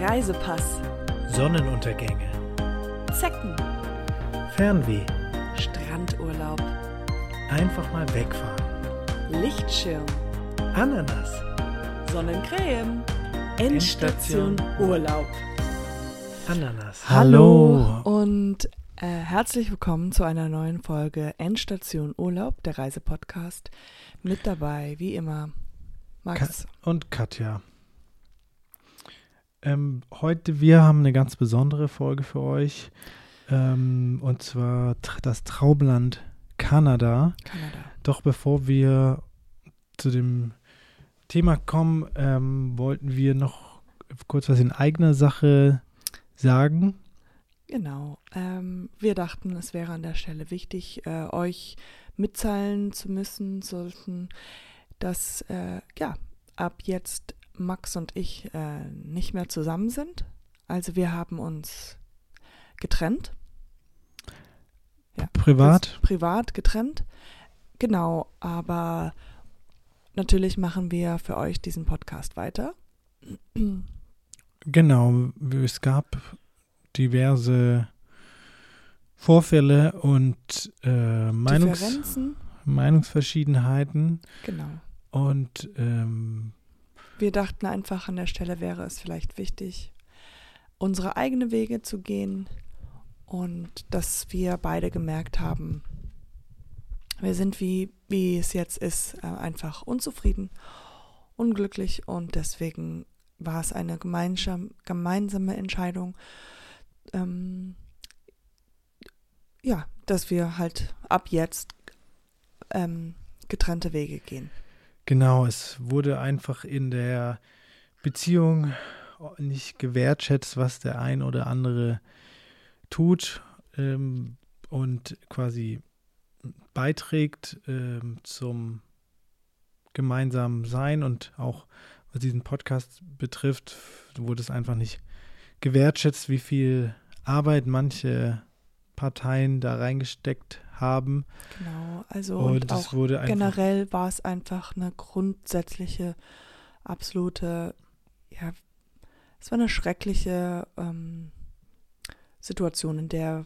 Reisepass, Sonnenuntergänge, Zecken, Fernweh, Strandurlaub, einfach mal wegfahren, Lichtschirm, Ananas, Sonnencreme, Endstation Endstation. Urlaub. Ananas. Hallo. Und äh, herzlich willkommen zu einer neuen Folge Endstation Urlaub, der Reisepodcast. Mit dabei, wie immer, Max. und Katja. Ähm, heute, wir haben eine ganz besondere Folge für euch. Ähm, und zwar das Traumland Kanada. Kanada. Doch bevor wir zu dem Thema kommen, ähm, wollten wir noch kurz was in eigener Sache sagen. Genau. Ähm, wir dachten, es wäre an der Stelle wichtig, äh, euch mitteilen zu müssen, sollten, dass äh, ja ab jetzt Max und ich äh, nicht mehr zusammen sind. Also wir haben uns getrennt. Ja, Privat. privat getrennt. Genau, aber natürlich machen wir für euch diesen Podcast weiter. Genau, es gab diverse Vorfälle und äh, Meinungs. Meinungsverschiedenheiten Genau. und ähm, Wir dachten einfach, an der Stelle wäre es vielleicht wichtig, unsere eigenen Wege zu gehen und dass wir beide gemerkt haben, wir sind wie, wie es jetzt ist, äh, einfach unzufrieden, unglücklich und deswegen war es eine gemeinsam, gemeinsame Entscheidung, ähm, ja, dass wir halt ab jetzt ähm, getrennte Wege gehen. Genau, es wurde einfach in der Beziehung nicht gewertschätzt, was der ein oder andere tut ähm, und quasi beiträgt ähm, zum gemeinsamen Sein und auch was diesen Podcast betrifft, wurde es einfach nicht gewertschätzt, wie viel Arbeit manche Parteien da reingesteckt haben. Genau, also Und, und, auch generell war es einfach eine grundsätzliche, absolute, ja, es war eine schreckliche ähm, Situation, in der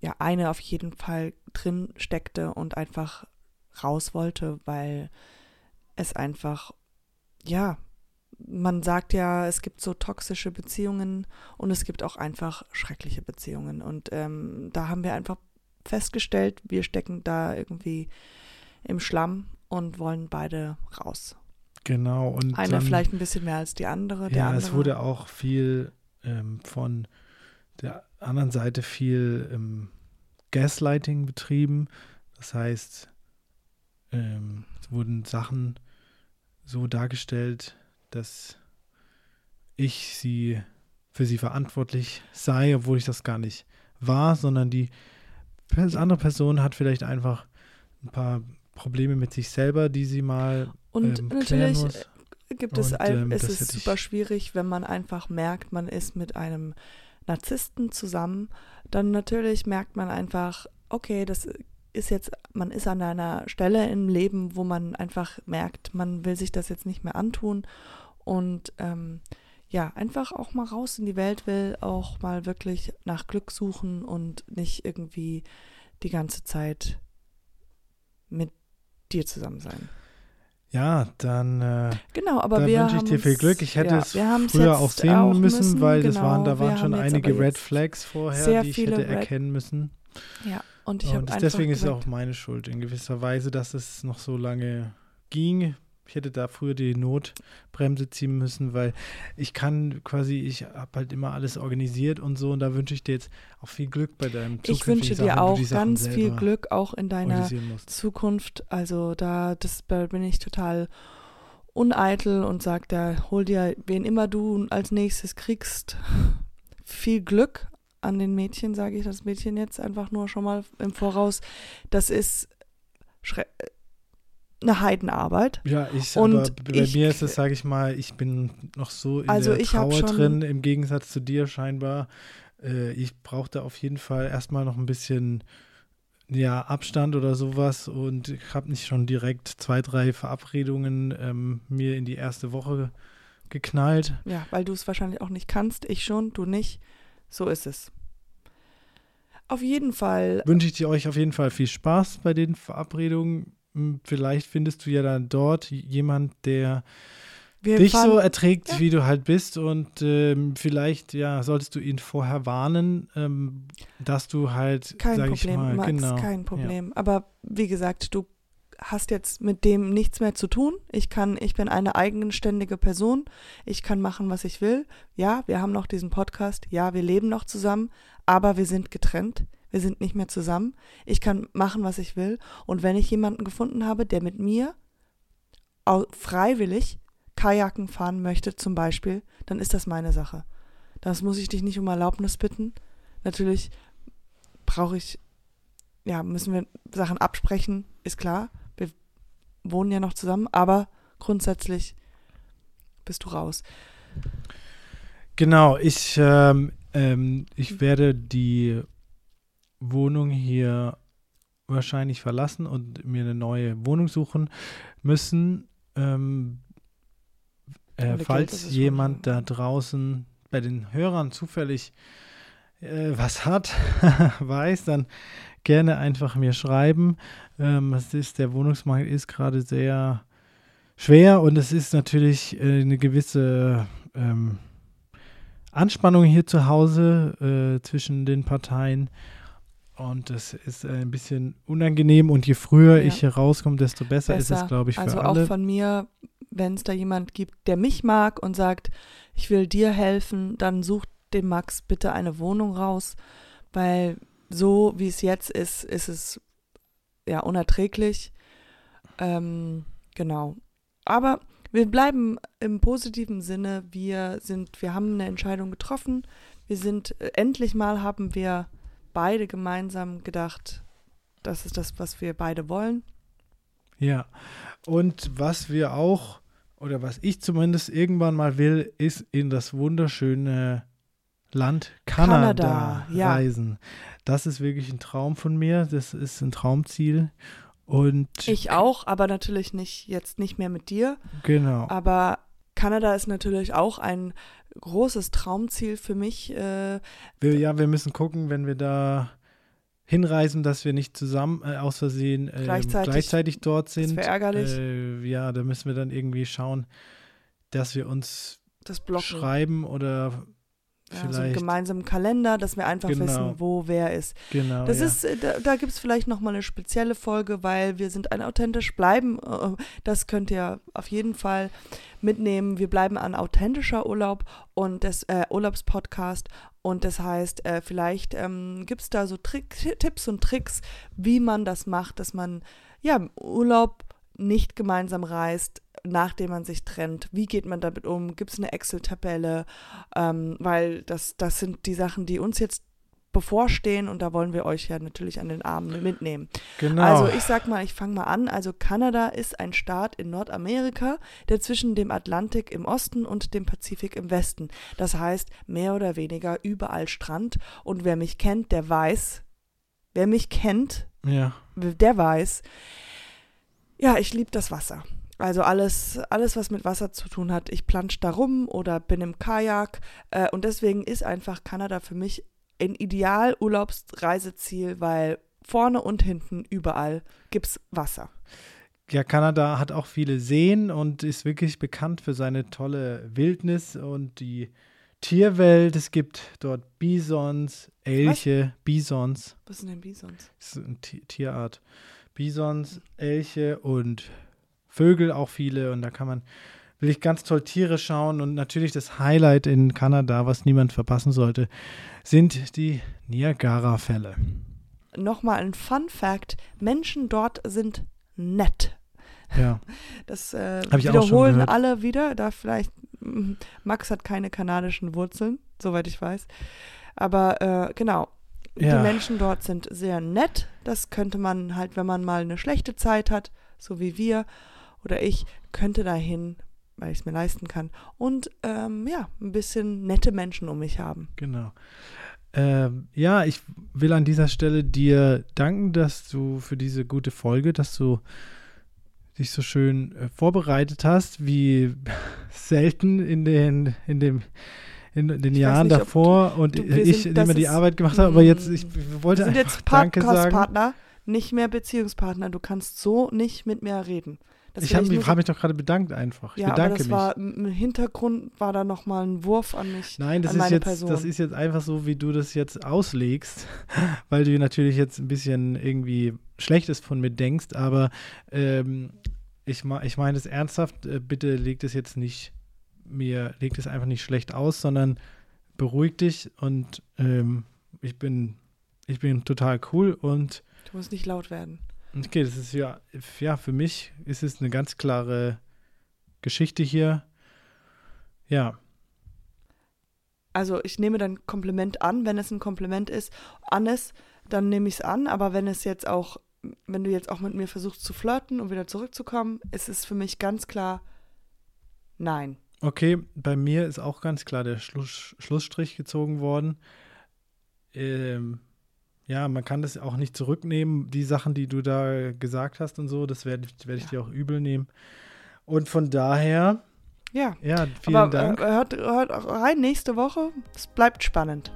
ja eine auf jeden Fall drin steckte und einfach raus wollte, weil es einfach, ja, man sagt ja, es gibt so toxische Beziehungen und es gibt auch einfach schreckliche Beziehungen. Und ähm, da haben wir einfach festgestellt, wir stecken da irgendwie im Schlamm und wollen beide raus. genau und Einer dann, vielleicht ein bisschen mehr als die andere. Der ja, andere, es wurde auch viel ähm, von der anderen Seite viel ähm, Gaslighting betrieben. Das heißt, ähm, es wurden Sachen so dargestellt, dass ich sie für sie verantwortlich sei, obwohl ich das gar nicht war, sondern die pers- andere Person hat vielleicht einfach ein paar Probleme mit sich selber, die sie mal und ähm, natürlich klären muss. gibt es, Und, ähm, es ist super schwierig, wenn man einfach merkt, man ist mit einem Narzissten zusammen, dann natürlich merkt man einfach, okay, das ist jetzt, man ist an einer Stelle im Leben, wo man einfach merkt, man will sich das jetzt nicht mehr antun und ähm, ja, einfach auch mal raus in die Welt will, auch mal wirklich nach Glück suchen und nicht irgendwie die ganze Zeit mit dir zusammen sein. Ja, dann äh, Genau, aber da wir wünsche ich dir viel Glück. Ich hätte ja, es früher auch sehen müssen, weil das genau, waren, da waren schon einige Red Flags vorher, die ich hätte Red- erkennen müssen. Ja, und ich habe deswegen ist es auch meine Schuld in gewisser Weise, dass es noch so lange ging. Ich hätte da früher die Notbremse ziehen müssen, weil ich kann quasi, ich habe halt immer alles organisiert und so und da wünsche ich dir jetzt auch viel Glück bei deinem ich zukünftigen wünsche Sachen, dir du auch Sachen ganz viel Glück auch in deiner. Zukunft. Also da, das da bin ich total uneitel und sag da, hol dir, wen immer du als nächstes kriegst, viel Glück an den Mädchen, sage ich das Mädchen jetzt einfach nur schon mal im Voraus. Das ist eine Heidenarbeit. Ja, ich, Und aber bei ich- mir ist es, sage ich mal, ich bin noch so in Also der Trauer drin, im Gegensatz zu dir scheinbar. Äh, ich brauchte auf jeden Fall erstmal noch ein bisschen ja, Abstand oder sowas und ich habe nicht schon direkt zwei, drei Verabredungen ähm, mir in die erste Woche geknallt. Ja, weil du es wahrscheinlich auch nicht kannst. Ich schon, du nicht. So ist es. Auf jeden Fall. Wünsche ich dir euch auf jeden Fall viel Spaß bei den Verabredungen. Hm, Vielleicht findest du ja dann dort jemand, der Wir dich fahren, so erträgt, ja. wie du halt bist. Und ähm, vielleicht, ja, solltest du ihn vorher warnen, ähm, dass du halt, kein Problem, ich mal, Max, genau. kein Problem. Aber wie gesagt, du hast jetzt mit dem nichts mehr zu tun. Ich kann, ich bin eine eigenständige Person. Ich kann machen, was ich will. Ja, wir haben noch diesen Podcast. Ja, wir leben noch zusammen, aber wir sind getrennt. Wir sind nicht mehr zusammen. Ich kann machen, was ich will. Und wenn ich jemanden gefunden habe, der mit mir freiwillig Kajaken fahren möchte, zum Beispiel, dann ist das meine Sache. Das muss ich dich nicht um Erlaubnis bitten. Natürlich brauche ich, ja, müssen wir Sachen absprechen, ist klar. Wir wohnen ja noch zusammen, aber grundsätzlich bist du raus. Genau, ich, ähm, ähm, ich werde die Wohnung hier wahrscheinlich verlassen und mir eine neue Wohnung suchen müssen. Ähm, äh, falls schon jemand da draußen bei den Hörern zufällig äh, was hat, weiß, dann gerne einfach mir schreiben. Ähm, es ist, der Wohnungsmarkt ist gerade sehr schwer und es ist natürlich äh, eine gewisse ähm, Anspannung hier zu Hause äh, zwischen den Parteien. Und das ist äh, ein bisschen unangenehm. Und je früher Ja. ich hier rauskomme, desto besser, ist es, Besser. glaube ich, für also alle. auch von mir, wenn es da jemand gibt, der mich mag und sagt, ich will dir helfen, dann such dem Max bitte eine Wohnung raus, weil so wie es jetzt ist, ist es ja unerträglich. Ähm, genau. Aber wir bleiben im positiven Sinne. Wir sind, wir haben eine Entscheidung getroffen. Wir sind, äh, endlich mal haben wir beide gemeinsam gedacht, das ist das, was wir beide wollen. Ja. Und was wir auch, oder was ich zumindest irgendwann mal will, ist in das wunderschöne Land Kanada, Kanada, ja. reisen. Das ist wirklich ein Traum von mir. Das ist ein Traumziel. Und Ich auch, aber natürlich nicht jetzt nicht mehr mit dir. genau. Aber Kanada ist natürlich auch ein großes Traumziel für mich. Äh, Wir, ja, wir müssen gucken, wenn wir da hinreisen, dass wir nicht zusammen äh, aus Versehen äh, Gleichzeitig. gleichzeitig dort das sind. wäre ärgerlich. Äh, ja, da müssen wir dann irgendwie schauen, dass wir uns das schreiben oder Ja, so einen gemeinsamen Kalender, dass wir einfach Genau. wissen, wo wer ist. genau. Das ja. ist, äh, da, da gibt es vielleicht nochmal eine spezielle Folge, weil wir sind ein authentisch bleiben. äh, Das könnt ihr auf jeden Fall mitnehmen. Wir bleiben ein authentischer Urlaub und das äh, Urlaubspodcast. Und das heißt, äh, vielleicht ähm, gibt es da so Trick, Tipps und Tricks, wie man das macht, dass man ja im Urlaub nicht gemeinsam reist, nachdem man sich trennt. Wie geht man damit um? Gibt es eine Excel-Tabelle? Ähm, weil das, das sind die Sachen, die uns jetzt bevorstehen und da wollen wir euch ja natürlich an den Arm mitnehmen. genau. Also ich sag mal, ich fange mal an. Also Kanada ist ein Staat in Nordamerika, der zwischen dem Atlantik im Osten und dem Pazifik im Westen. Das heißt, mehr oder weniger überall Strand. Und wer mich kennt, der weiß, wer mich kennt, ja. der weiß, ja, ich liebe das Wasser. Also alles, alles, was mit Wasser zu tun hat. Ich plansch da rum oder bin im Kajak. Äh, und deswegen ist einfach Kanada für mich ein Ideal-Urlaubsreiseziel, weil vorne und hinten überall gibt's Wasser. ja, Kanada hat auch viele Seen und ist wirklich bekannt für seine tolle Wildnis und die Tierwelt. Es gibt dort Bisons, Elche, Bisons. Was sind denn Bisons? Das ist eine Ti- Tierart. Bisons, Elche und Vögel auch viele. Und da kann man wirklich ganz toll Tiere schauen. Und natürlich das Highlight in Kanada, was niemand verpassen sollte, sind die Niagara-Fälle. Nochmal ein Fun Fact: Menschen dort sind nett. Ja, Das äh, wiederholen alle wieder. Da vielleicht, mm, Max hat keine kanadischen Wurzeln, soweit ich weiß. Aber äh, genau, Ja. die Menschen dort sind sehr nett. Das könnte man halt, wenn man mal eine schlechte Zeit hat, so wie wir oder ich, könnte dahin, weil ich es mir leisten kann. Und ähm, ja, ein bisschen nette Menschen um mich haben. genau. Ähm, ja, ich will an dieser Stelle dir danken, dass du für diese gute Folge, dass du dich so schön äh, vorbereitet hast, wie selten in den, in dem in den Ich Jahren nicht, davor und du- wir ich, sind- die das mir die ist- Arbeit gemacht habe, aber jetzt, ich wollte Wir sind einfach jetzt Danke sagen. Podcast-Partner, nicht mehr Beziehungspartner. Du kannst so nicht mit mir reden. Ich habe mich, hab mich doch gerade bedankt einfach. Ich ja, aber bedanke das mich. war im Hintergrund war da noch mal ein Wurf an mich. Nein, das an ist, jetzt, Person. das ist jetzt einfach so, wie du das jetzt auslegst, weil du natürlich jetzt ein bisschen irgendwie Schlechtes von mir denkst, aber ähm, ich, ich meine es ernsthaft, äh, bitte leg das jetzt nicht, mir legt es einfach nicht schlecht aus, sondern beruhig dich und ähm, ich bin, ich bin total cool und Du musst nicht laut werden. Okay, das ist ja, ja, für mich ist es eine ganz klare Geschichte hier. Ja, Also ich nehme dein Kompliment an, wenn es ein Kompliment ist, Annes, dann nehme ich es an, aber wenn es jetzt auch, wenn du jetzt auch mit mir versuchst zu flirten und wieder zurückzukommen, ist es für mich ganz klar nein. Okay, bei mir ist auch ganz klar der Schluss, Schlussstrich gezogen worden. Ähm, ja, man kann das auch nicht zurücknehmen. Die Sachen, die du da gesagt hast und so, das werde ich, werd ich Ja. dir auch übel nehmen. Und von daher, Ja. ja, vielen aber Dank. Äh, hört, hört auch rein nächste Woche. Es bleibt spannend.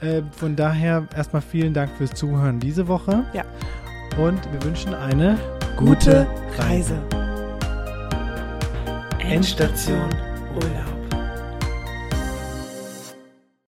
Äh, von daher erstmal vielen Dank fürs Zuhören diese Woche. Ja. Und wir wünschen eine Gute Reise. Endstation Urlaub.